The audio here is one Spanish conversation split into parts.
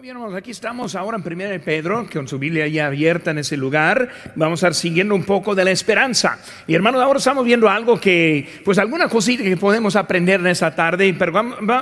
Bien, hermanos, aquí estamos ahora en Primera de Pedro, con su Biblia ya abierta en ese lugar. Vamos a estar siguiendo un poco de la esperanza. Y hermanos, ahora estamos viendo algo que, pues alguna cosita que podemos aprender en esta tarde, pero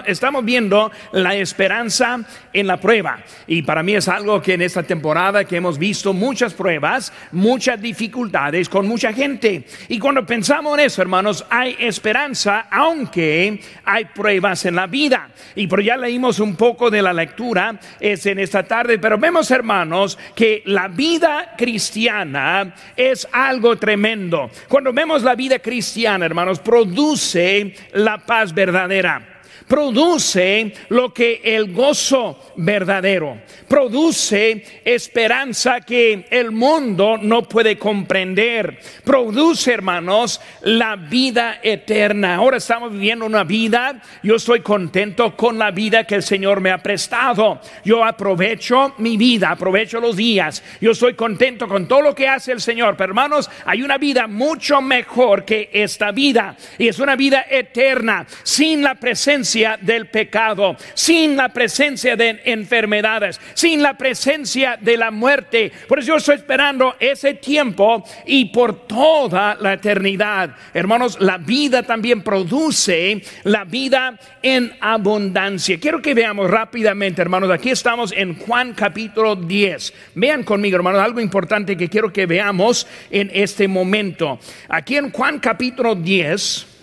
estamos viendo la esperanza en la prueba. Y para mí es algo que en esta temporada que hemos visto muchas pruebas, muchas dificultades con mucha gente. Y cuando pensamos en eso, hermanos, hay esperanza, aunque hay pruebas en la vida. Y por ya leímos un poco de la lectura es en esta tarde, pero vemos hermanos que la vida cristiana es algo tremendo. Cuando vemos la vida cristiana, hermanos, produce la paz verdadera produce lo que el gozo verdadero, produce esperanza que el mundo no puede comprender, produce, hermanos, la vida eterna. Ahora estamos viviendo una vida, yo estoy contento con la vida que el Señor me ha prestado. Yo aprovecho mi vida, aprovecho los días. Yo estoy contento con todo lo que hace el Señor. Pero hermanos, hay una vida mucho mejor que esta vida. Y es una vida eterna, sin la presencia del pecado, sin la presencia de enfermedades, sin la presencia de la muerte. Por eso yo estoy esperando ese tiempo y por toda la eternidad. Hermanos, la vida también produce la vida en abundancia. Quiero que veamos rápidamente, hermanos, aquí estamos en Juan capítulo 10. Vean conmigo, hermanos, algo importante que quiero que veamos en este momento. Aquí en Juan capítulo 10,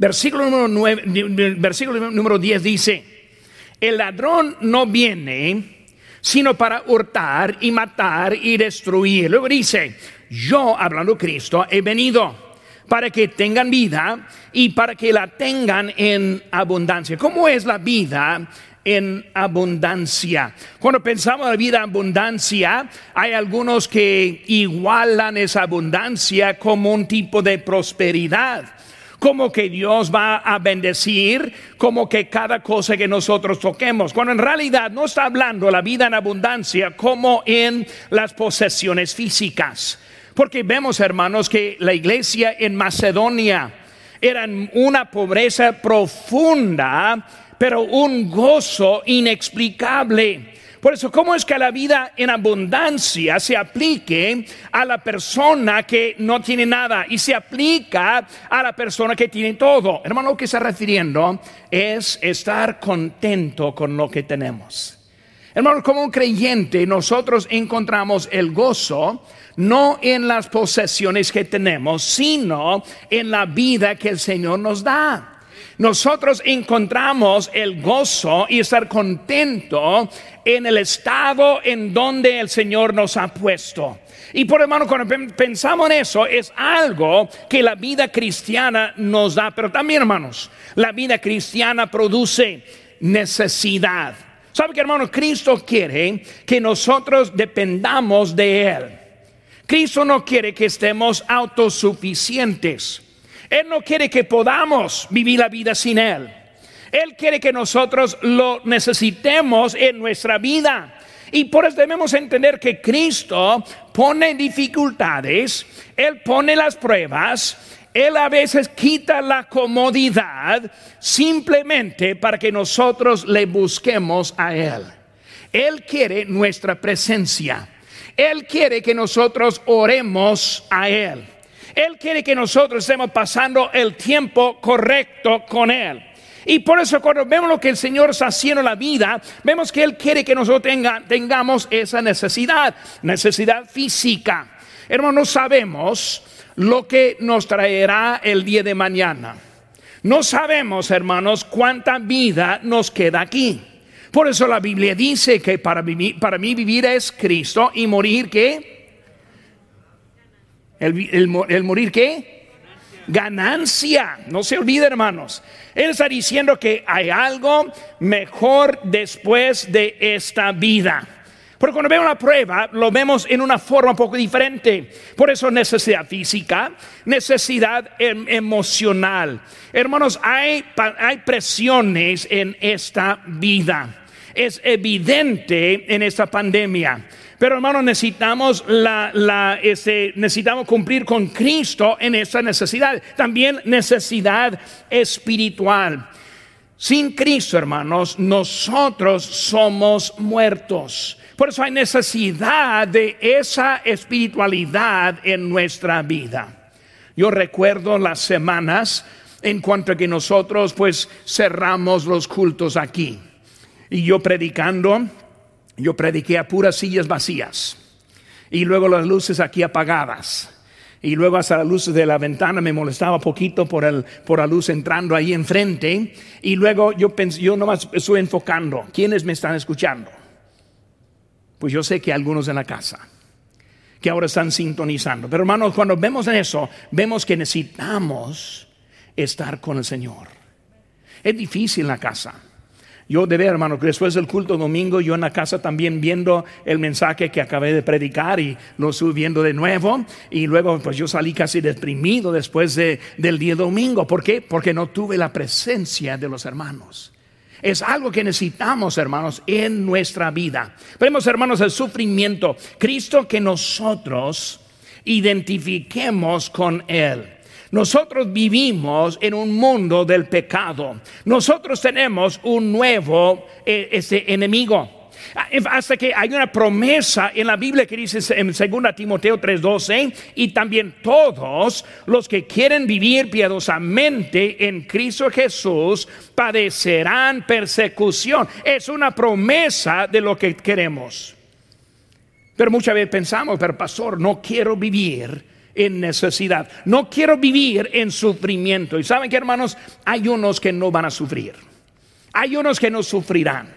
Versículo número, 9, versículo número 10 dice, el ladrón no viene sino para hurtar y matar y destruir. Luego dice, yo, hablando Cristo, he venido para que tengan vida y para que la tengan en abundancia. ¿Cómo es la vida en abundancia. Cuando pensamos en la vida en abundancia, hay algunos que igualan esa abundancia como un tipo de prosperidad como que Dios va a bendecir, como que cada cosa que nosotros toquemos, cuando en realidad no está hablando la vida en abundancia como en las posesiones físicas. Porque vemos, hermanos, que la iglesia en Macedonia era una pobreza profunda, pero un gozo inexplicable. Por eso, ¿cómo es que la vida en abundancia se aplique a la persona que no tiene nada y se aplica a la persona que tiene todo? Hermano, lo que está refiriendo es estar contento con lo que tenemos. Hermano, como un creyente, nosotros encontramos el gozo no en las posesiones que tenemos, sino en la vida que el Señor nos da nosotros encontramos el gozo y estar contento en el estado en donde el Señor nos ha puesto. Y por hermano, cuando pensamos en eso, es algo que la vida cristiana nos da. Pero también, hermanos, la vida cristiana produce necesidad. ¿Sabe que, hermano? Cristo quiere que nosotros dependamos de Él. Cristo no quiere que estemos autosuficientes. Él no quiere que podamos vivir la vida sin Él. Él quiere que nosotros lo necesitemos en nuestra vida. Y por eso debemos entender que Cristo pone dificultades, Él pone las pruebas, Él a veces quita la comodidad simplemente para que nosotros le busquemos a Él. Él quiere nuestra presencia. Él quiere que nosotros oremos a Él. Él quiere que nosotros estemos pasando el tiempo correcto con Él. Y por eso cuando vemos lo que el Señor está haciendo en la vida, vemos que Él quiere que nosotros tengamos esa necesidad, necesidad física. Hermanos, sabemos lo que nos traerá el día de mañana. No sabemos, hermanos, cuánta vida nos queda aquí. Por eso la Biblia dice que para, para mí vivir es Cristo y morir que el, morir qué? Ganancia. No se olvide, hermanos. Él está diciendo que hay algo mejor después de esta vida. Porque cuando vemos la prueba, lo vemos en una forma un poco diferente. Por eso necesidad física, necesidad em, emocional. Hermanos, hay, hay presiones en esta vida. Es evidente en esta pandemia. Pero hermanos, necesitamos, la, ese, necesitamos cumplir con Cristo en esa necesidad. También necesidad espiritual. Sin Cristo, hermanos, nosotros somos muertos. Por eso hay necesidad de esa espiritualidad en nuestra vida. Yo recuerdo las semanas en cuanto a que nosotros pues cerramos los cultos aquí. Y yo predicando, yo prediqué a puras sillas vacías. Y luego las luces aquí apagadas y luego hasta la luz de la ventana me molestaba poquito por, el, por la luz entrando ahí enfrente y luego yo pensé, yo nomás estoy enfocando, ¿quiénes me están escuchando? Pues yo sé que algunos en la casa que ahora están sintonizando. Pero hermanos, cuando vemos eso, vemos que necesitamos estar con el Señor. Es difícil en la casa. Yo de ver, hermano, que después del culto domingo, yo en la casa también viendo el mensaje que acabé de predicar y lo estuve viendo de nuevo. Y luego, pues yo salí casi deprimido después del día domingo. ¿Por qué? Porque no tuve la presencia de los hermanos. Es algo que necesitamos, hermanos, en nuestra vida. Vemos, hermanos, el sufrimiento. Cristo que nosotros identifiquemos con Él. Nosotros vivimos en un mundo del pecado. Nosotros tenemos un nuevo eh, enemigo. Ah, hasta que hay una promesa en la Biblia que dice en 2 Timoteo 3:12, y también todos los que quieren vivir piadosamente en Cristo Jesús padecerán persecución. Es una promesa de lo que queremos. Pero muchas veces pensamos, pero pastor, no quiero vivir en necesidad. No quiero vivir en sufrimiento. Y saben que hermanos, hay unos que no van a sufrir. Hay unos que no sufrirán.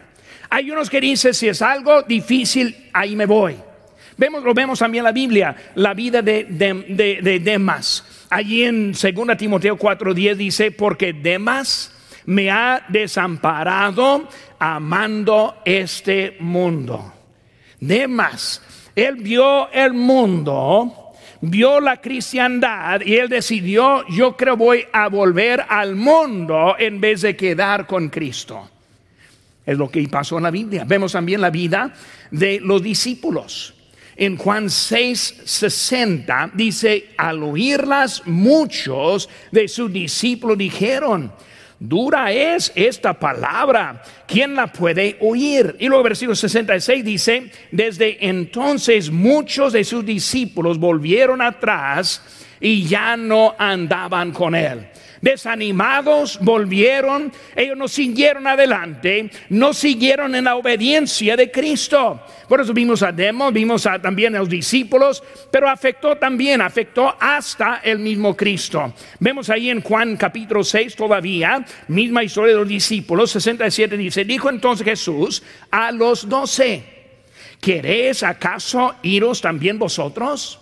Hay unos que dicen, si es algo difícil, ahí me voy. Vemos, lo vemos también en la Biblia, la vida de, de, Demas. Allí en 2 Timoteo 4:10 dice, porque Demas me ha desamparado amando este mundo. Demas, él vio el mundo vio la cristiandad y él decidió, yo creo voy a volver al mundo en vez de quedar con Cristo. Es lo que pasó en la Biblia. Vemos también la vida de los discípulos. En Juan 6, 60 dice, al oírlas muchos de sus discípulos dijeron, Dura es esta palabra. ¿Quién la puede oír? Y luego versículo 66 dice, desde entonces muchos de sus discípulos volvieron atrás y ya no andaban con él desanimados, volvieron, ellos no siguieron adelante, no siguieron en la obediencia de Cristo. Por eso vimos a Demos, vimos a, también a los discípulos, pero afectó también, afectó hasta el mismo Cristo. Vemos ahí en Juan capítulo 6 todavía, misma historia de los discípulos, 67 dice, dijo entonces Jesús a los doce, ¿queréis acaso iros también vosotros?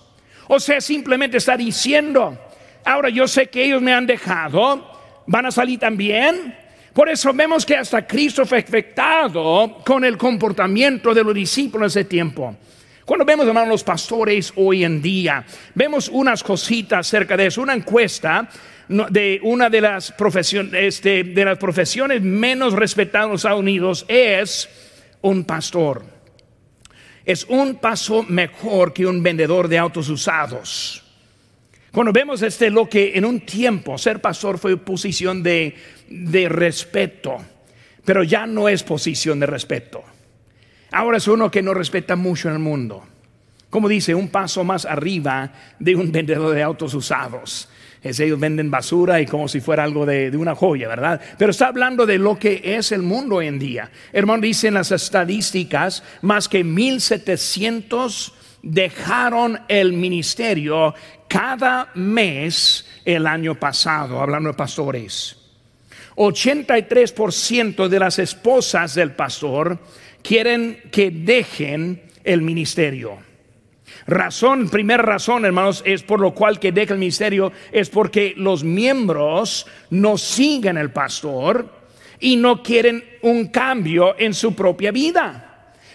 O sea, simplemente está diciendo, Ahora yo sé que ellos me han dejado, van a salir también. Por eso vemos que hasta Cristo fue afectado con el comportamiento de los discípulos de ese tiempo. Cuando vemos, hermanos, los pastores hoy en día, vemos unas cositas acerca de eso. Una encuesta de una de las profesiones, este, de las profesiones menos respetadas en los Estados Unidos es un pastor. Es un paso mejor que un vendedor de autos usados. Cuando vemos este, lo que en un tiempo ser pastor fue posición de, de respeto, pero ya no es posición de respeto. Ahora es uno que no respeta mucho en el mundo. Como dice, un paso más arriba de un vendedor de autos usados. Es, ellos venden basura y como si fuera algo de, de, una joya, ¿verdad? Pero está hablando de lo que es el mundo hoy en día. Hermano, dicen las estadísticas, más que 1700 dejaron el ministerio cada mes el año pasado, hablando de pastores. 83% de las esposas del pastor quieren que dejen el ministerio. Razón, primera razón, hermanos, es por lo cual que deja el ministerio, es porque los miembros no siguen el pastor y no quieren un cambio en su propia vida.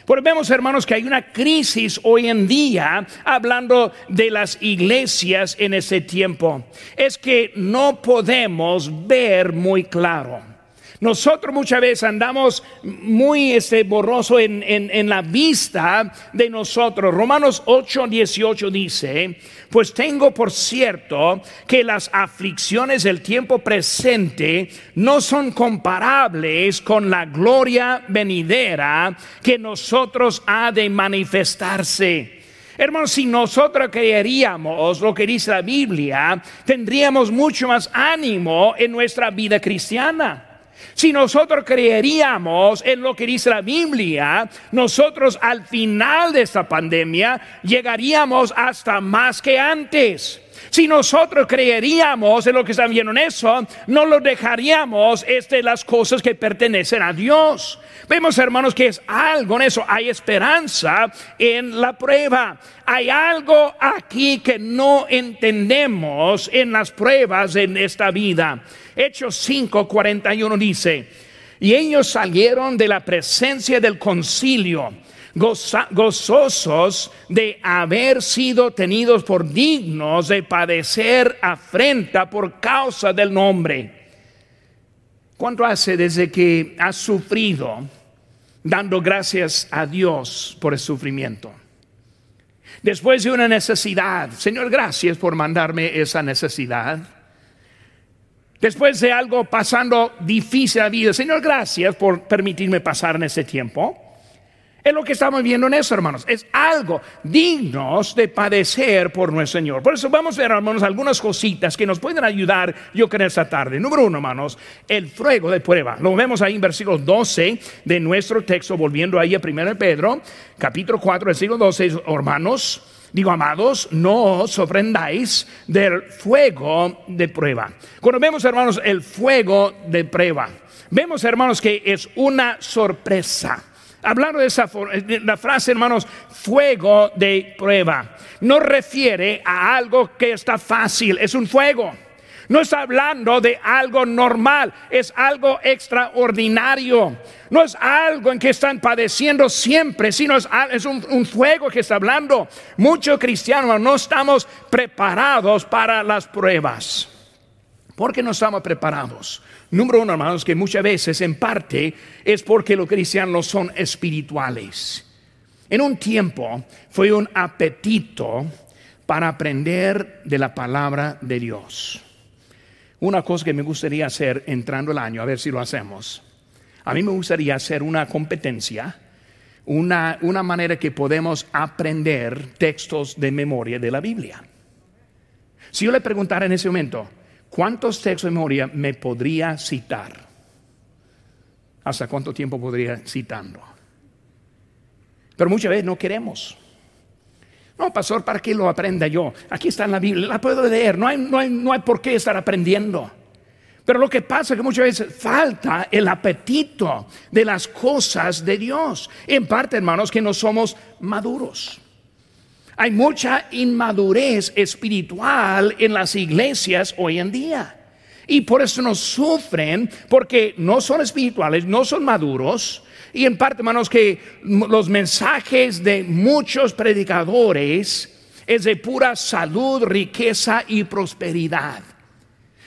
Porque vemos, hermanos, que hay una crisis hoy en día hablando de las iglesias en ese tiempo. Es que no podemos ver muy claro. Nosotros muchas veces andamos muy este, borroso en, en, la vista de nosotros. Romanos 8, 18 dice, pues tengo por cierto que las aflicciones del tiempo presente no son comparables con la gloria venidera que nosotros ha de manifestarse. Hermanos, si nosotros creeríamos lo que dice la Biblia, tendríamos mucho más ánimo en nuestra vida cristiana. Si nosotros creeríamos en lo que dice la Biblia, nosotros al final de esta pandemia llegaríamos hasta más que antes. Si nosotros creeríamos en lo que están viendo en eso, no lo dejaríamos este, las cosas que pertenecen a Dios. Vemos, hermanos, que es algo en eso. Hay esperanza en la prueba. Hay algo aquí que no entendemos en las pruebas en esta vida. Hechos 5, 41 dice, y ellos salieron de la presencia del concilio gozosos de haber sido tenidos por dignos de padecer afrenta por causa del nombre. ¿Cuánto hace desde que has sufrido dando gracias a Dios por el sufrimiento? Después de una necesidad, Señor, gracias por mandarme esa necesidad. Después de algo pasando difícil la vida, Señor, gracias por permitirme pasar en ese tiempo. Es lo que estamos viendo en eso, hermanos. Es algo dignos de padecer por nuestro Señor. Por eso vamos a ver, hermanos, algunas cositas que nos pueden ayudar, yo creo, esta tarde. Número uno, hermanos, el fuego de prueba. Lo vemos ahí en versículo 12 de nuestro texto, volviendo ahí a 1 Pedro, capítulo 4, versículo 12, hermanos. Digo, amados, no os sorprendáis del fuego de prueba. Cuando vemos, hermanos, el fuego de prueba, vemos, hermanos, que es una sorpresa. Hablando de esa la frase, hermanos, fuego de prueba, no refiere a algo que está fácil, es un fuego. No está hablando de algo normal, es algo extraordinario. No es algo en que están padeciendo siempre, sino es, un, un, fuego que está hablando. Muchos cristianos no estamos preparados para las pruebas. ¿Por qué no estamos preparados? Número uno, hermanos, que muchas veces en parte es porque los cristianos son espirituales. En un tiempo fue un apetito para aprender de la palabra de Dios. Una cosa que me gustaría hacer entrando el año, a ver si lo hacemos. A mí me gustaría hacer una competencia, una, una manera que podemos aprender textos de memoria de la Biblia. Si yo le preguntara en ese momento, ¿Cuántos textos de memoria me podría citar? ¿Hasta cuánto tiempo podría citando? Pero muchas veces no queremos. No, pastor, ¿para qué lo aprenda yo? Aquí está en la Biblia, la puedo leer, no hay, no hay, no hay por qué estar aprendiendo. Pero lo que pasa es que muchas veces falta el apetito de las cosas de Dios. En parte, hermanos, que no somos maduros. Hay mucha inmadurez espiritual en las iglesias hoy en día. Y por eso nos sufren, porque no son espirituales, no son maduros. Y en parte, hermanos, que los mensajes de muchos predicadores es de pura salud, riqueza y prosperidad.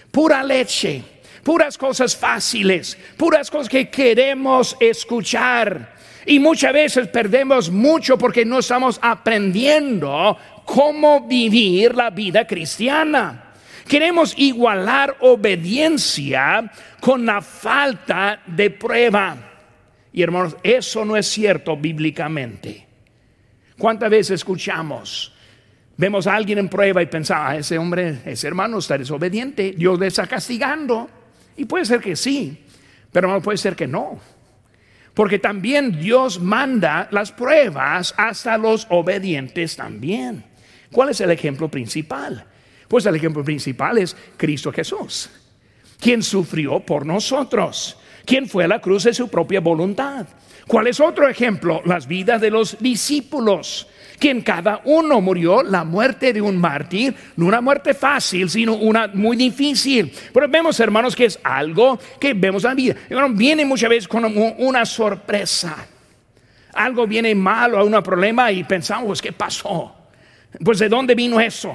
Pura leche, puras cosas fáciles, puras cosas que queremos escuchar. Y muchas veces perdemos mucho porque no estamos aprendiendo cómo vivir la vida cristiana. Queremos igualar obediencia con la falta de prueba. Y hermanos, eso no es cierto bíblicamente. ¿Cuántas veces escuchamos? Vemos a alguien en prueba y pensamos, ah, ese hombre, ese hermano está desobediente, Dios le está castigando. Y puede ser que sí, pero no puede ser que no. Porque también Dios manda las pruebas hasta los obedientes también. ¿Cuál es el ejemplo principal? Pues el ejemplo principal es Cristo Jesús, quien sufrió por nosotros, quien fue a la cruz de su propia voluntad. ¿Cuál es otro ejemplo? Las vidas de los discípulos quien cada uno murió la muerte de un mártir, no una muerte fácil, sino una muy difícil. Pero vemos, hermanos, que es algo que vemos en la vida. viene muchas veces con una sorpresa. Algo viene malo, un problema y pensamos, ¿qué pasó? Pues, ¿de dónde vino eso?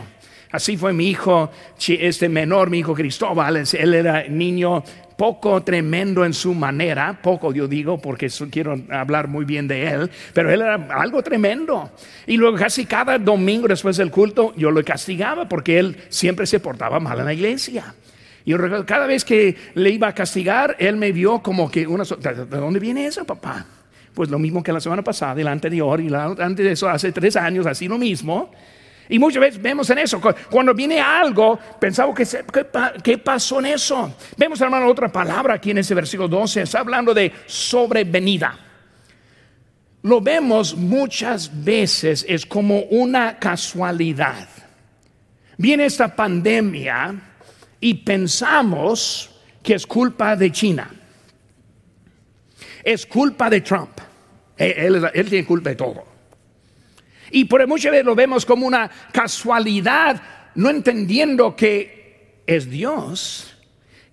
Así fue mi hijo, este menor, mi hijo Cristóbal, él era niño poco tremendo en su manera, poco yo digo porque quiero hablar muy bien de él, pero él era algo tremendo. Y luego casi cada domingo después del culto yo lo castigaba porque él siempre se portaba mal en la iglesia. Y cada vez que le iba a castigar, él me vio como que una... ¿De dónde viene eso, papá? Pues lo mismo que la semana pasada, y la anterior, y la antes de eso, hace tres años, así lo mismo. Y muchas veces vemos en eso, cuando viene algo, pensamos que ¿qué, pasó en eso? Vemos, hermano, otra palabra aquí en ese versículo 12, está hablando de sobrevenida. Lo vemos muchas veces, es como una casualidad. Viene esta pandemia y pensamos que es culpa de China. Es culpa de Trump. Él, él tiene culpa de todo. Y por muchas veces lo vemos como una casualidad, no entendiendo que es Dios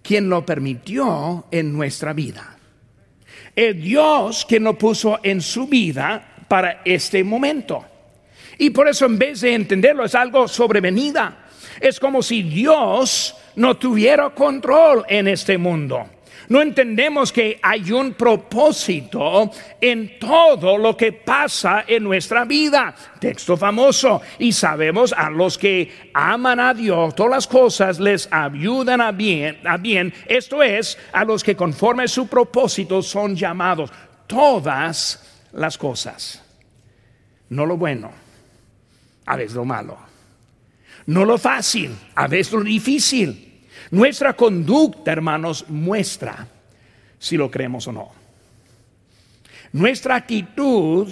quien lo permitió en nuestra vida. Es Dios quien lo puso en su vida para este momento. Y por eso en vez de entenderlo es algo sobrevenida. Es como si Dios no tuviera control en este mundo no entendemos que hay un propósito en todo lo que pasa en nuestra vida. Texto famoso. Y sabemos a los que aman a Dios, todas las cosas les ayudan a bien, a bien. Esto es, a los que conforme su propósito son llamados. Todas las cosas. No lo bueno, a veces lo malo. No lo fácil, a veces lo difícil nuestra conducta, hermanos, muestra si lo creemos o no. Nuestra actitud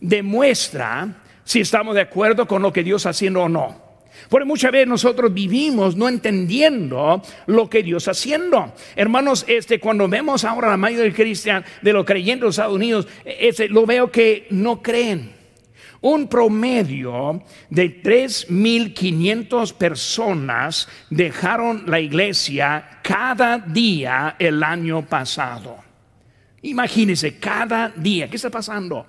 demuestra si estamos de acuerdo con lo que Dios está haciendo o no. Porque muchas veces nosotros vivimos no entendiendo lo que Dios está haciendo. Hermanos, este, cuando vemos ahora la mayoría de, cristianos, de los creyentes de los Estados Unidos, este, lo veo que no creen un promedio de 3.500 personas dejaron la iglesia cada día el año pasado. Imagínense, cada día, ¿qué está pasando?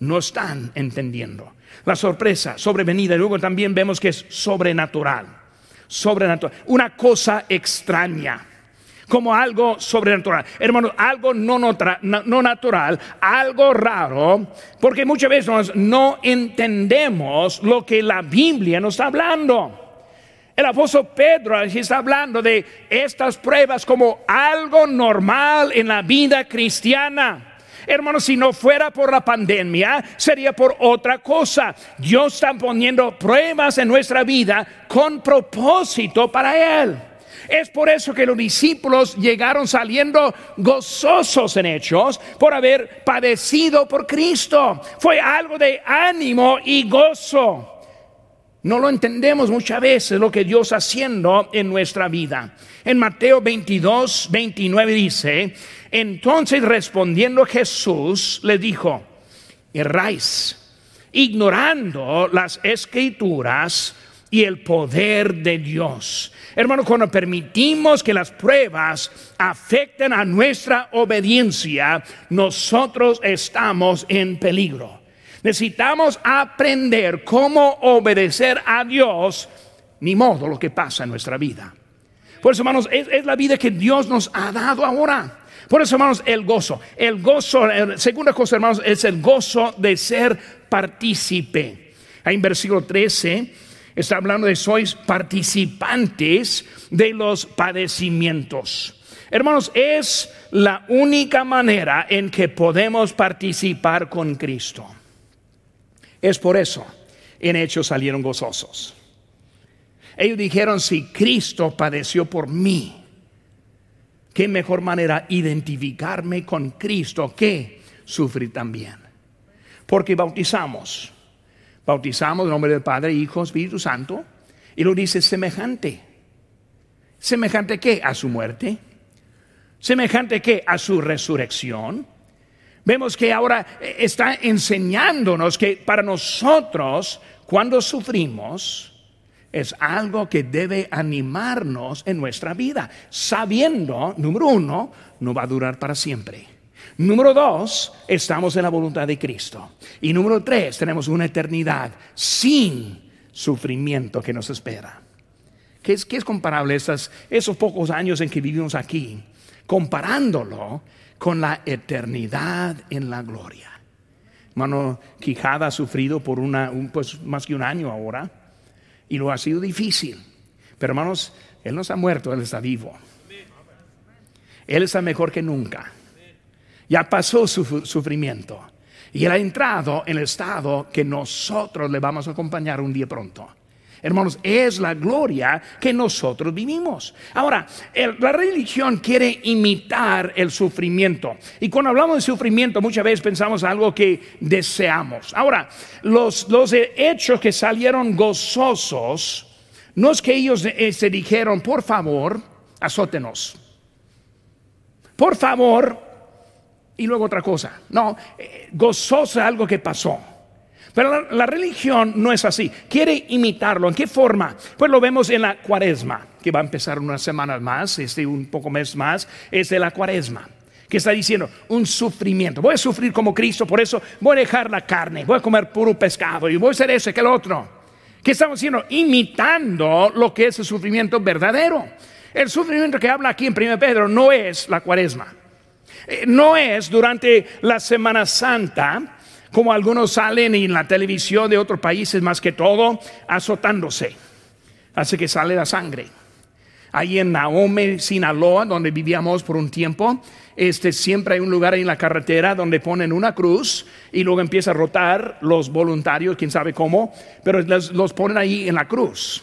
No están entendiendo. La sorpresa, sobrevenida, y luego también vemos que es sobrenatural. Sobrenatural, una cosa extraña como algo sobrenatural. Hermanos, algo no, no, natural, algo raro, porque muchas veces no entendemos lo que la Biblia nos está hablando. El apóstol Pedro está hablando de estas pruebas como algo normal en la vida cristiana. Hermanos, si no fuera por la pandemia, sería por otra cosa. Dios está poniendo pruebas en nuestra vida con propósito para Él. Es por eso que los discípulos llegaron saliendo gozosos en hechos por haber padecido por Cristo. Fue algo de ánimo y gozo. No lo entendemos muchas veces lo que Dios haciendo en nuestra vida. En Mateo 22, 29 dice, entonces respondiendo Jesús le dijo, erráis, ignorando las escrituras y el poder de Dios. Hermano, cuando permitimos que las pruebas afecten a nuestra obediencia, nosotros estamos en peligro. Necesitamos aprender cómo obedecer a Dios, ni modo lo que pasa en nuestra vida. Por eso, hermanos, es, la vida que Dios nos ha dado ahora. Por eso, hermanos, el gozo. El gozo, segunda cosa, hermanos, es el gozo de ser partícipe. Ahí en versículo 13 Está hablando de sois participantes de los padecimientos. Hermanos, es la única manera en que podemos participar con Cristo. Es por eso en Hechos salieron gozosos. Ellos dijeron, si Cristo padeció por mí, qué mejor manera identificarme con Cristo que sufrir también. Porque bautizamos Bautizamos en nombre del Padre, Hijo, Espíritu Santo. Y lo dice semejante. ¿Semejante qué? A su muerte. ¿Semejante qué? A su resurrección. Vemos que ahora está enseñándonos que para nosotros, cuando sufrimos, es algo que debe animarnos en nuestra vida, sabiendo, número uno, no va a durar para siempre. Número dos, estamos en la voluntad de Cristo. Y número tres, tenemos una eternidad sin sufrimiento que nos espera. ¿Qué es, comparable a esos pocos años en que vivimos aquí? comparándolo con la eternidad en la gloria. Hermano Quijada ha sufrido por una, pues, más que un año ahora y lo ha sido difícil. Pero hermanos, Él no ha muerto, Él está vivo. Él está mejor que nunca. Ya pasó su sufrimiento. Y Él ha entrado en el estado que nosotros le vamos a acompañar un día pronto. Hermanos, es la gloria que nosotros vivimos. Ahora, la religión quiere imitar el sufrimiento. Y cuando hablamos de sufrimiento, muchas veces pensamos algo que deseamos. Ahora, los, los hechos que salieron gozosos, no es que ellos eh, se dijeron, por favor, azótenos. Por favor, y luego otra cosa. No, eh, gozoso es algo que pasó. Pero la, religión no es así. Quiere imitarlo. ¿En qué forma? Pues lo vemos en la cuaresma, que va a empezar unas semanas más, este un poco mes más, es de la cuaresma. Que está diciendo un sufrimiento. Voy a sufrir como Cristo, por eso voy a dejar la carne, voy a comer puro pescado y voy a hacer ese que el otro. ¿Qué estamos haciendo? Imitando lo que es el sufrimiento verdadero. El sufrimiento que habla aquí en 1 Pedro no es la cuaresma. Eh, no es durante la Semana Santa como algunos salen en la televisión de otros países más que todo, azotándose. Hace que sale la sangre. Ahí en Naome, Sinaloa, donde vivíamos por un tiempo, este, siempre hay un lugar en la carretera donde ponen una cruz y luego empieza a rotar los voluntarios, quién sabe cómo, pero los ponen ahí en la cruz.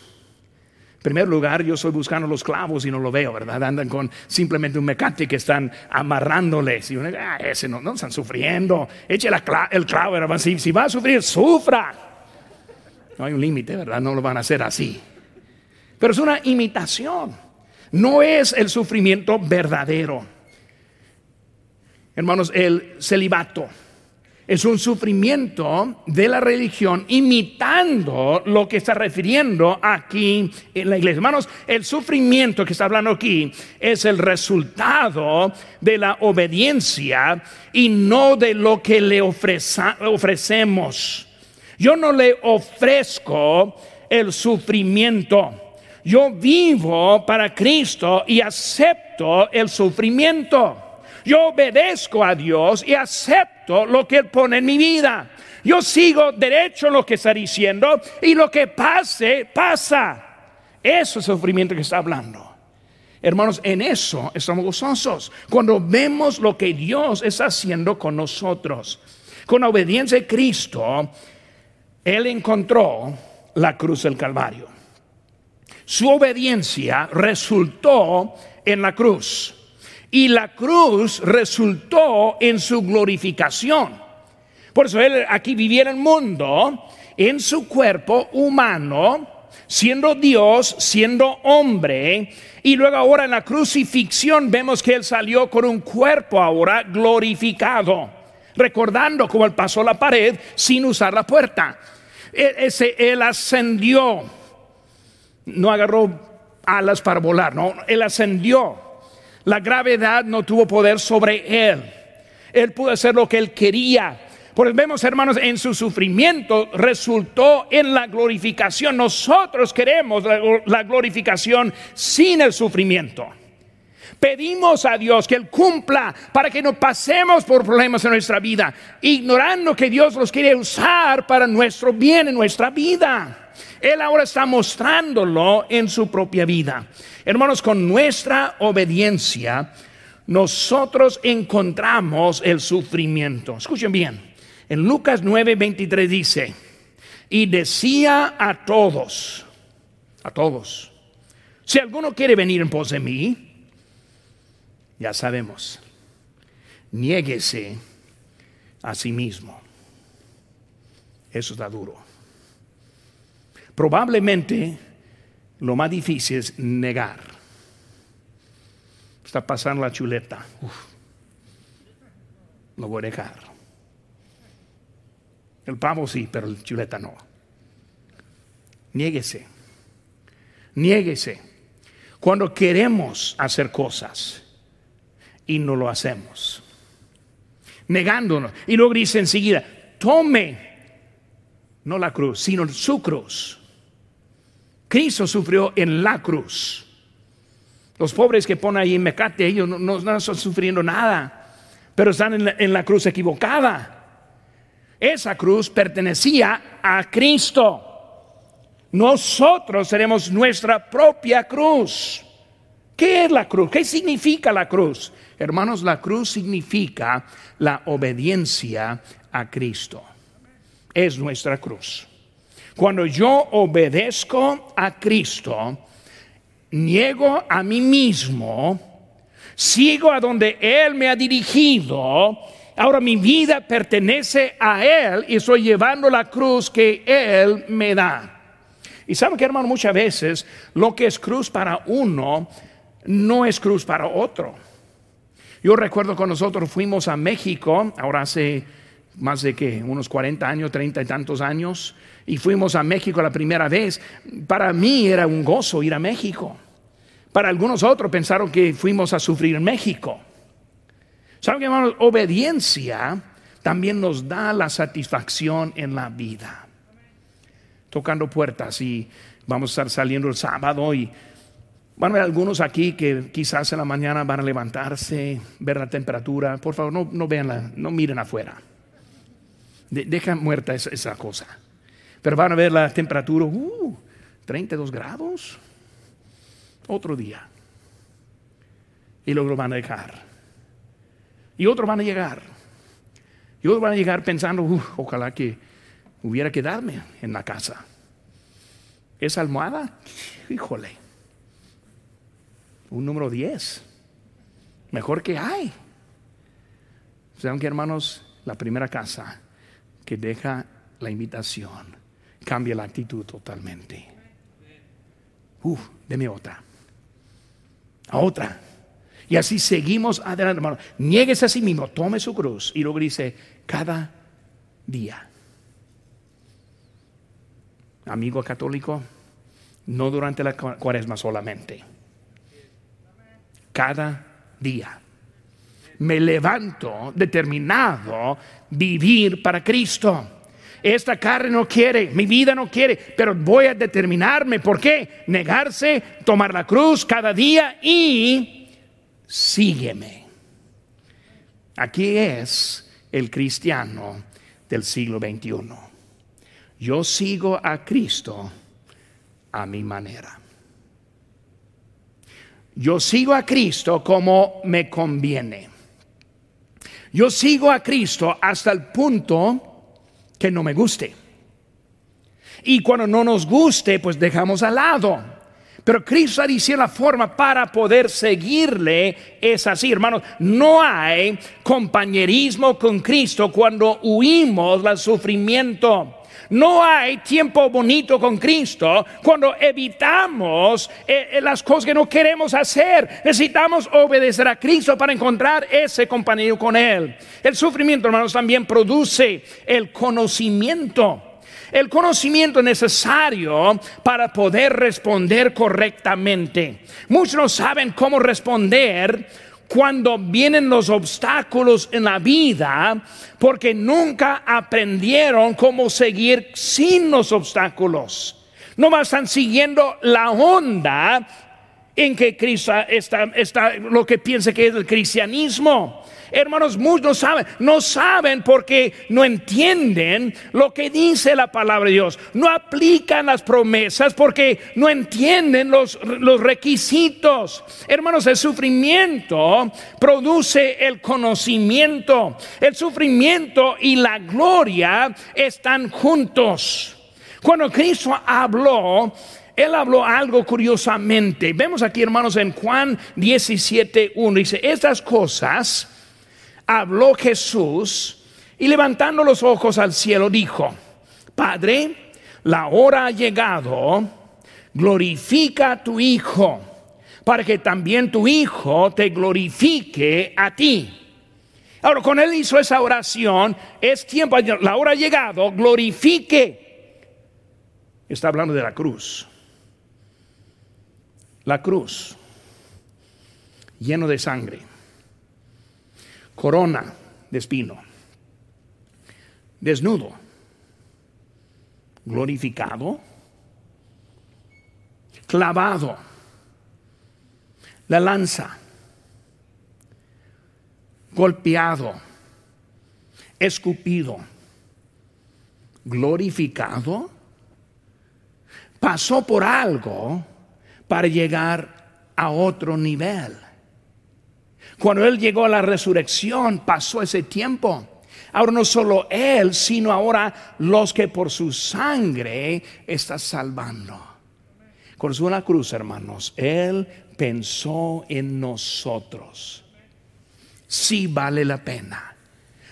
En primer lugar, yo estoy buscando los clavos y no lo veo, ¿verdad? Andan con simplemente un mecate que están amarrándoles. Y uno, ah, ese no, no están sufriendo. Eche el clavo, ¿verdad? Si, si va a sufrir, sufra. No hay un límite, ¿verdad? No lo van a hacer así. Pero es una imitación. No es el sufrimiento verdadero. Hermanos, el celibato es un sufrimiento de la religión imitando lo que está refiriendo aquí en la iglesia. Hermanos, el sufrimiento que está hablando aquí es el resultado de la obediencia y no de lo que le ofrecemos. Yo no le ofrezco el sufrimiento. Yo vivo para Cristo y acepto el sufrimiento. Yo obedezco a Dios y acepto lo que Él pone en mi vida. Yo sigo derecho lo que está diciendo y lo que pase, pasa. Eso es el sufrimiento que está hablando. Hermanos, en eso estamos gozosos. Cuando vemos lo que Dios está haciendo con nosotros. Con la obediencia de Cristo, Él encontró la cruz del Calvario. Su obediencia resultó en la cruz. Y la cruz resultó en su glorificación. Por eso él aquí vivía en el mundo, en su cuerpo humano, siendo Dios, siendo hombre, y luego ahora en la crucifixión vemos que él salió con un cuerpo ahora glorificado, recordando cómo él pasó la pared sin usar la puerta. E, él ascendió, no agarró alas para volar, no, él ascendió la gravedad no tuvo poder sobre él. Él pudo hacer lo que él quería. Porque vemos, hermanos, en su sufrimiento resultó en la glorificación. Nosotros queremos la, glorificación sin el sufrimiento. Pedimos a Dios que Él cumpla para que no pasemos por problemas en nuestra vida, ignorando que Dios los quiere usar para nuestro bien en nuestra vida. Él ahora está mostrándolo en su propia vida. Hermanos, con nuestra obediencia, nosotros encontramos el sufrimiento. Escuchen bien, en Lucas 9:23 dice, y decía a todos, a todos, si alguno quiere venir en pos de mí, ya sabemos, niéguese a sí mismo. Eso está duro. Probablemente lo más difícil es negar. Está pasando la chuleta. lo voy a dejar. El pavo sí, pero el chuleta no. Niéguese. Niéguese. Cuando queremos hacer cosas y no lo hacemos. Negándonos. Y luego dice enseguida, tome no la cruz, sino su cruz Cristo sufrió en la cruz. Los pobres que ponen ahí Mecate, ellos no, están sufriendo nada, pero están en la cruz equivocada. Esa cruz pertenecía a Cristo. Nosotros seremos nuestra propia cruz. ¿Qué es la cruz? ¿Qué significa la cruz? Hermanos, la cruz significa la obediencia a Cristo. Es nuestra cruz. Cuando yo obedezco a Cristo, niego a mí mismo, sigo a donde Él me ha dirigido, ahora mi vida pertenece a Él y estoy llevando la cruz que Él me da. Y saben que hermano, muchas veces lo que es cruz para uno no es cruz para otro. Yo recuerdo cuando nosotros fuimos a México, ahora hace más de que unos 40 años, 30 y tantos años, y fuimos a México la primera vez. Para mí era un gozo ir a México. Para algunos otros pensaron que fuimos a sufrir en México. ¿Saben que hermanos? Obediencia también nos da la satisfacción en la vida. Tocando puertas y vamos a estar saliendo el sábado y Van a haber algunos aquí que quizás en la mañana van a levantarse, ver la temperatura. Por favor, no, vean no miren afuera. Deja muerta esa, cosa. Pero van a ver la temperatura, uh, 32 grados. Otro día. Y luego van a dejar. Y otros van a llegar. Y otros van a llegar pensando, uh, ojalá que hubiera quedarme en la casa. Esa almohada, híjole un número 10. Mejor que hay. ¿Saben que hermanos? La primera casa que deja la invitación cambia la actitud totalmente. Uf, deme otra. A otra. Y así seguimos adelante, hermano. Niegues a sí mismo, tome su cruz. Y luego dice, cada día. Amigo católico, no durante la cuaresma solamente cada día. Me levanto determinado vivir para Cristo. Esta carne no quiere, mi vida no quiere, pero voy a determinarme. ¿Por qué? Negarse, tomar la cruz cada día y sígueme. Aquí es el cristiano del siglo XXI. Yo sigo a Cristo a mi manera. Yo sigo a Cristo como me conviene. Yo sigo a Cristo hasta el punto que no me guste. Y cuando no nos guste, pues dejamos al lado. Pero Cristo dice la forma para poder seguirle es así, hermanos. No hay compañerismo con Cristo cuando huimos del sufrimiento. No hay tiempo bonito con Cristo cuando evitamos eh, eh, las cosas que no queremos hacer. Necesitamos obedecer a Cristo para encontrar ese compañero con Él. El sufrimiento, hermanos, también produce el conocimiento. El conocimiento necesario para poder responder correctamente. Muchos no saben cómo responder cuando vienen los obstáculos en la vida porque nunca aprendieron cómo seguir sin los obstáculos. No más están siguiendo la onda en que Cristo está, está lo que piensa que es el cristianismo. Hermanos, muchos no saben, no saben porque no entienden lo que dice la palabra de Dios. No aplican las promesas porque no entienden los, los requisitos. Hermanos, el sufrimiento produce el conocimiento. El sufrimiento y la gloria están juntos. Cuando Cristo habló, él habló algo curiosamente. Vemos aquí, hermanos, en Juan 17.1. Dice, estas cosas habló Jesús y levantando los ojos al cielo dijo, Padre, la hora ha llegado, glorifica a tu Hijo, para que también tu Hijo te glorifique a ti. Ahora, con él hizo esa oración, es tiempo, la hora ha llegado, glorifique. Está hablando de la cruz. La cruz, lleno de sangre corona de espino, desnudo, glorificado, clavado, la lanza, golpeado, escupido, glorificado, pasó por algo para llegar a otro nivel. Cuando Él llegó a la resurrección, pasó ese tiempo. Ahora no solo Él, sino ahora los que por su sangre está salvando. Con su la cruz, hermanos, Él pensó en nosotros. Sí vale la pena.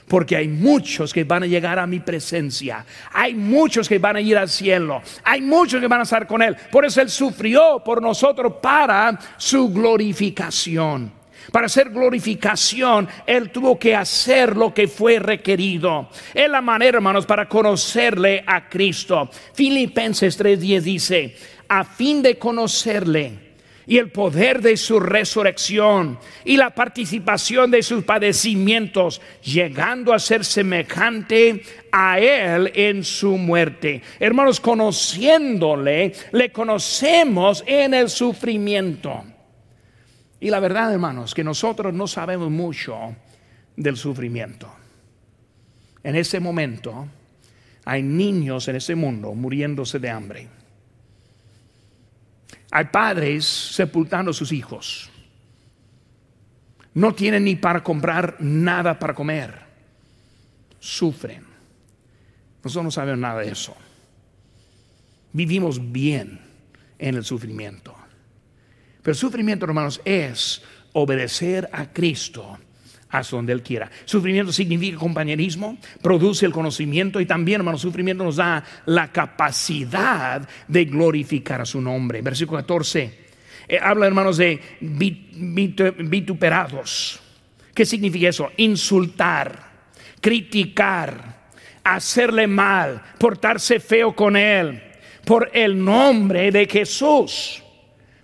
Porque hay muchos que van a llegar a mi presencia. Hay muchos que van a ir al cielo. Hay muchos que van a estar con Él. Por eso Él sufrió por nosotros para su glorificación. Para hacer glorificación, Él tuvo que hacer lo que fue requerido. Es la manera, hermanos, para conocerle a Cristo. Filipenses 3:10 dice, a fin de conocerle y el poder de su resurrección y la participación de sus padecimientos, llegando a ser semejante a Él en su muerte. Hermanos, conociéndole, le conocemos en el sufrimiento. Y la verdad, hermanos, que nosotros no sabemos mucho del sufrimiento. En ese momento hay niños en ese mundo muriéndose de hambre. Hay padres sepultando a sus hijos. No tienen ni para comprar nada para comer. Sufren. Nosotros no sabemos nada de eso. Vivimos bien en el sufrimiento. Pero sufrimiento, hermanos, es obedecer a Cristo hasta donde Él quiera. Sufrimiento significa compañerismo, produce el conocimiento y también, hermano, sufrimiento nos da la capacidad de glorificar a su nombre. Versículo 14. Eh, habla, hermanos, de vituperados. ¿Qué significa eso? Insultar, criticar, hacerle mal, portarse feo con Él, por el nombre de Jesús.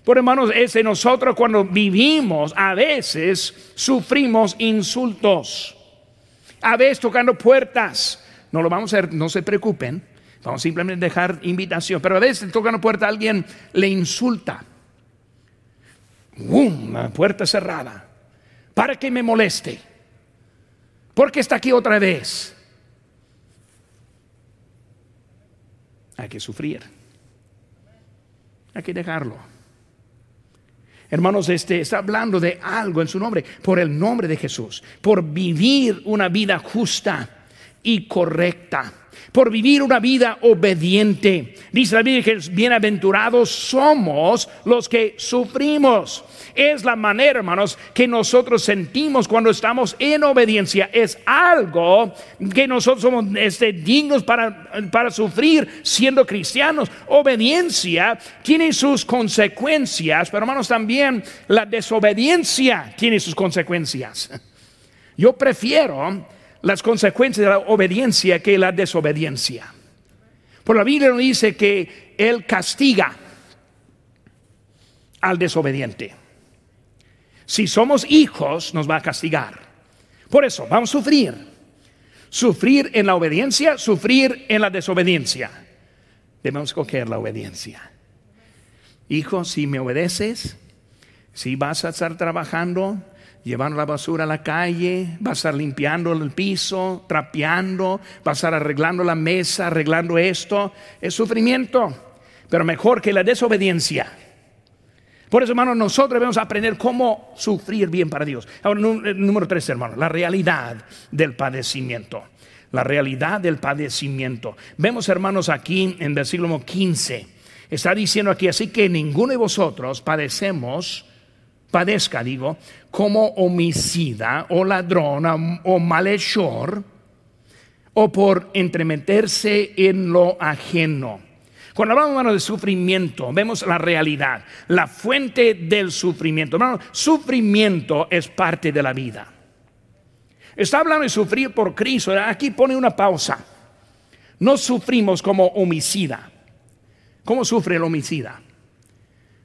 Por hermanos, es de nosotros cuando vivimos, a veces sufrimos insultos, a veces tocando puertas. No lo vamos a hacer, no se preocupen, vamos simplemente a dejar invitación, pero a veces tocando puerta alguien le insulta. Una puerta cerrada, para que me moleste, porque está aquí otra vez. Hay que sufrir, hay que dejarlo. Hermanos, este está hablando de algo en su nombre, por el nombre de Jesús, por vivir una vida justa y correcta por vivir una vida obediente. Dice la Biblia que bienaventurados somos los que sufrimos. Es la manera, hermanos, que nosotros sentimos cuando estamos en obediencia. Es algo que nosotros somos este, dignos para, para sufrir siendo cristianos. Obediencia tiene sus consecuencias, pero hermanos, también la desobediencia tiene sus consecuencias. Yo prefiero las consecuencias de la obediencia que la desobediencia. Por la Biblia nos dice que Él castiga al desobediente. Si somos hijos, nos va a castigar. Por eso, vamos a sufrir. Sufrir en la obediencia, sufrir en la desobediencia. Debemos escoger la obediencia. Hijo, si me obedeces, si vas a estar trabajando, llevando la basura a la calle, va a estar limpiando el piso, trapeando, va a estar arreglando la mesa, arreglando esto. Es sufrimiento, pero mejor que la desobediencia. Por eso, hermanos, nosotros debemos aprender cómo sufrir bien para Dios. Ahora, eh, número tres, hermanos, la realidad del padecimiento. La realidad del padecimiento. Vemos, hermanos, aquí en versículo 15, está diciendo aquí, así que ninguno de vosotros padecemos padezca, digo, como homicida o ladrón o malhechor o por entremeterse en lo ajeno. Cuando hablamos de sufrimiento, vemos la realidad, la fuente del sufrimiento. Hermano, sufrimiento es parte de la vida. Está hablando de sufrir por Cristo. Aquí pone una pausa. No sufrimos como homicida. ¿Cómo sufre el homicida?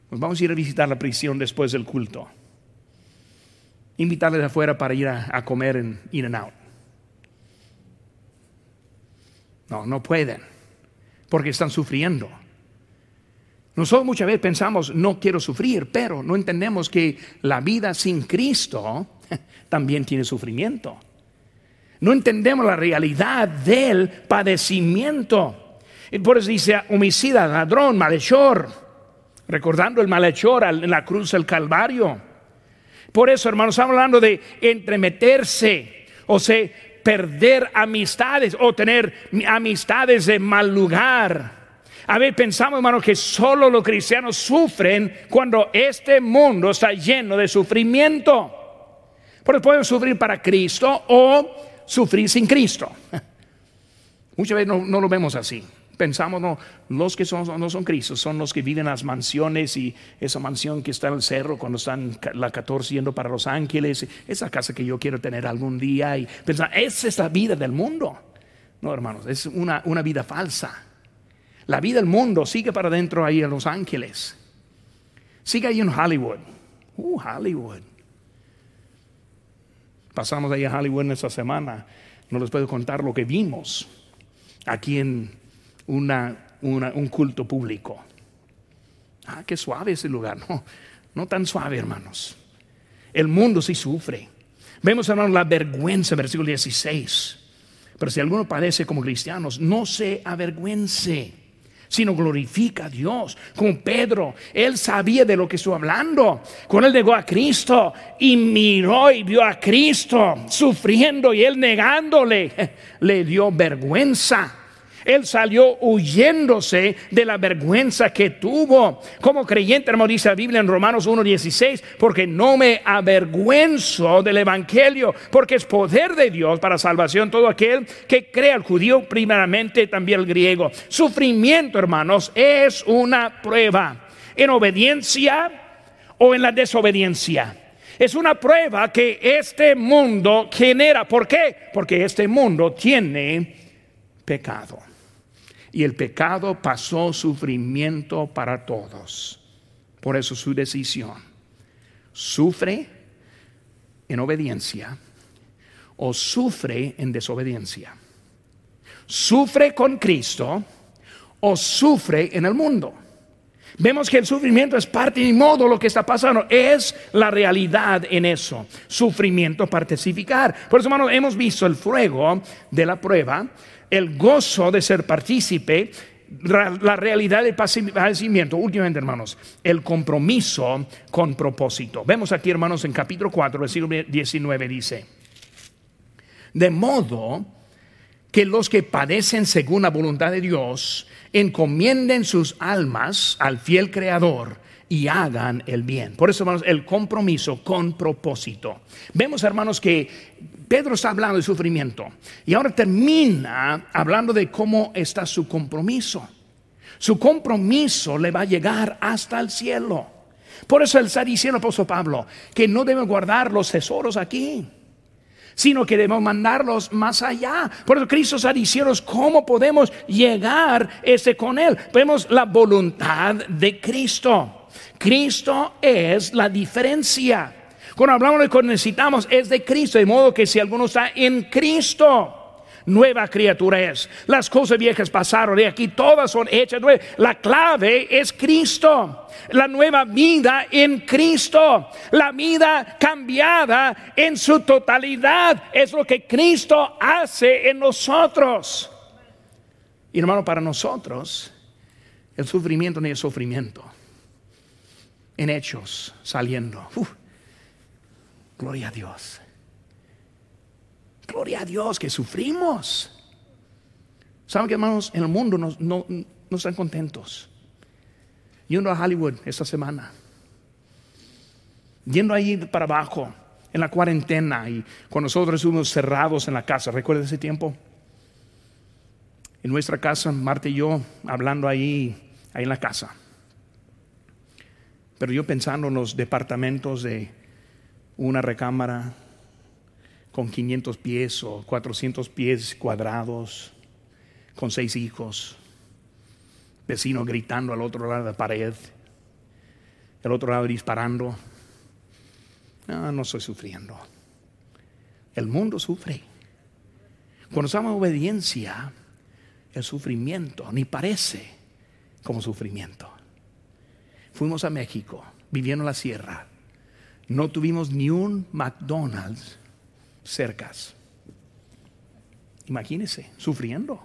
Pues vamos a ir a visitar la prisión después del culto. Invitarles afuera para ir a, comer en In and Out. No, no pueden, porque están sufriendo. Nosotros muchas veces pensamos, no quiero sufrir, pero no entendemos que la vida sin Cristo también tiene sufrimiento. No entendemos la realidad del padecimiento. Y por eso dice homicida, ladrón, malhechor, recordando el malhechor en la cruz del Calvario. Por eso, hermanos, estamos hablando de entremeterse, o sea, perder amistades o tener amistades de mal lugar. A ver, pensamos, hermano, que solo los cristianos sufren cuando este mundo está lleno de sufrimiento. Porque pueden sufrir para Cristo o sufrir sin Cristo. Muchas veces no, lo vemos así. Pensamos, no, los que son, no son Cristo, son los que viven en las mansiones y esa mansión que está en el cerro cuando están la 14 yendo para Los Ángeles, esa casa que yo quiero tener algún día. Y esa es la vida del mundo. No, hermanos, es una, una vida falsa. La vida del mundo sigue para adentro ahí en Los Ángeles. Sigue ahí en Hollywood. Uh, Hollywood. Pasamos ahí a Hollywood esta semana. No les puedo contar lo que vimos aquí en una, un culto público. Ah, qué suave ese lugar. No, no tan suave, hermanos. El mundo sí sufre. Vemos, hermanos, la vergüenza, versículo 16. Pero si alguno padece como cristianos, no se avergüence sino glorifica a Dios. Como Pedro, él sabía de lo que estuvo hablando. Cuando él llegó a Cristo y miró y vio a Cristo sufriendo y él negándole, le dio vergüenza. Él salió huyéndose de la vergüenza que tuvo. Como creyente, hermano, dice la Biblia en Romanos 1.16, porque no me avergüenzo del Evangelio, porque es poder de Dios para salvación todo aquel que crea, el judío primeramente, también el griego. Sufrimiento, hermanos, es una prueba en obediencia o en la desobediencia. Es una prueba que este mundo genera. ¿Por qué? Porque este mundo tiene pecado y el pecado pasó sufrimiento para todos. Por eso su decisión. Sufre en obediencia o sufre en desobediencia. Sufre con Cristo o sufre en el mundo. Vemos que el sufrimiento es parte y modo lo que está pasando. Es la realidad en eso. Sufrimiento pacificar. Por eso, hermanos, hemos visto el fuego de la prueba el gozo de ser partícipe, la realidad del padecimiento, últimamente hermanos, el compromiso con propósito. Vemos aquí hermanos en capítulo 4, versículo 19 dice, de modo que los que padecen según la voluntad de Dios encomienden sus almas al fiel Creador y hagan el bien. Por eso, hermanos, el compromiso con propósito. Vemos, hermanos, que Pedro está hablando de sufrimiento y ahora termina hablando de cómo está su compromiso. Su compromiso le va a llegar hasta el cielo. Por eso él está diciendo, apóstol Pablo, que no debemos guardar los tesoros aquí sino que debemos mandarlos más allá. Por eso Cristo está diciendo cómo podemos llegar ese con Él. Vemos la voluntad de Cristo. Cristo es la diferencia. Cuando hablamos de que necesitamos es de Cristo, de modo que si alguno está en Cristo, nueva criatura es. Las cosas viejas pasaron de aquí, todas son hechas nuevas. La clave es Cristo. La nueva vida en Cristo. La vida cambiada en su totalidad. Es lo que Cristo hace en nosotros. Y hermano, para nosotros, el sufrimiento ni el sufrimiento en hechos saliendo. Gloria a Dios. Gloria a Dios que sufrimos. ¿Saben que hermanos? En el mundo no, no, no están contentos. Yendo a Hollywood esta semana. Yendo ahí para abajo en la cuarentena y con nosotros estuvimos cerrados en la casa. ¿Recuerda ese tiempo? En nuestra casa, Marta y yo hablando ahí, ahí en la casa. Pero yo pensando en los departamentos de una recámara con 500 pies o 400 pies cuadrados, con seis hijos, vecino gritando al otro lado de la pared, el otro lado disparando. No, no estoy sufriendo. El mundo sufre. Cuando estamos en obediencia, el sufrimiento ni parece como sufrimiento. fuimos a México, viviendo en la sierra. No tuvimos ni un McDonald's cercas. Imagínense, sufriendo.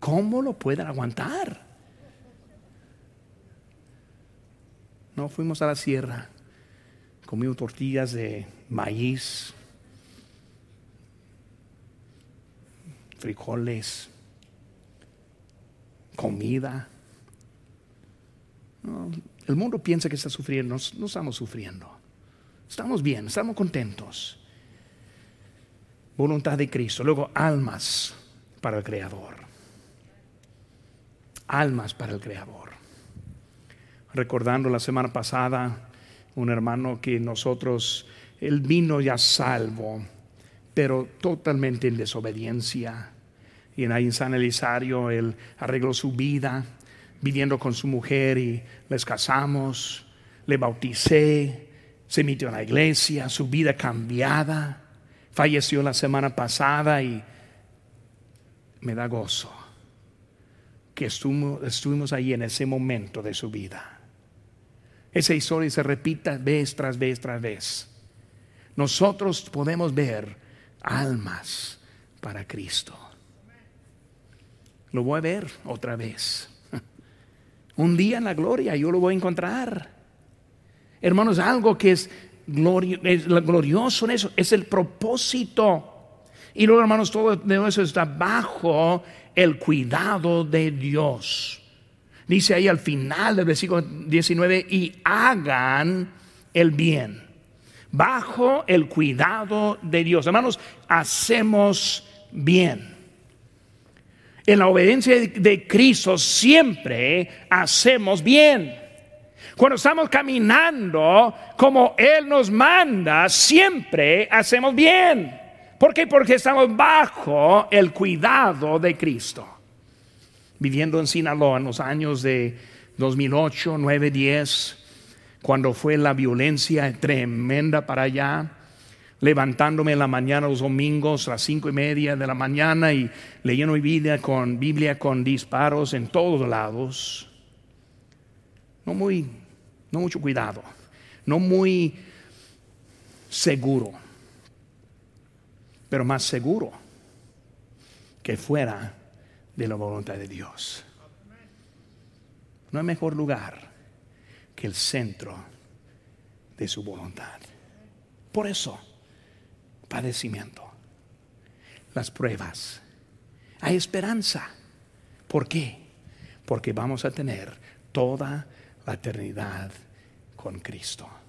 ¿Cómo lo pueden aguantar? No, fuimos a la sierra, comimos tortillas de maíz, frijoles, comida. El mundo piensa que está sufriendo, no estamos sufriendo. Estamos bien, estamos contentos. Voluntad de Cristo. Luego, almas para el Creador. Almas para el Creador. Recordando la semana pasada, un hermano que nosotros, él vino ya salvo, pero totalmente en desobediencia y en ahí en San Elisario él arregló su vida viviendo con su mujer y les casamos, le bauticé, se metió en la iglesia, su vida cambiada, falleció la semana pasada y me da gozo que estuvimos, estuvimos ahí en ese momento de su vida. Esa historia se repita vez tras vez tras vez. Nosotros podemos ver almas para Cristo lo voy a ver otra vez. Un día en la gloria yo lo voy a encontrar. Hermanos, algo que es, glorioso en eso es el propósito. Y luego, hermanos, todo eso está bajo el cuidado de Dios. Dice ahí al final del versículo 19, y hagan el bien. Bajo el cuidado de Dios. Hermanos, hacemos bien. En la obediencia de Cristo siempre hacemos bien. Cuando estamos caminando como Él nos manda, siempre hacemos bien. ¿Por qué? Porque estamos bajo el cuidado de Cristo. Viviendo en Sinaloa en los años de 2008, 9, 10, cuando fue la violencia tremenda para allá, levantándome en la mañana los domingos a las cinco y media de la mañana y leyendo mi Biblia con, Biblia con disparos en todos lados. No muy, no mucho cuidado, no muy seguro, pero más seguro que fuera de la voluntad de Dios. No hay mejor lugar que el centro de su voluntad. Por eso, padecimiento, las pruebas. Hay esperanza. ¿Por qué? Porque vamos a tener toda la eternidad con Cristo.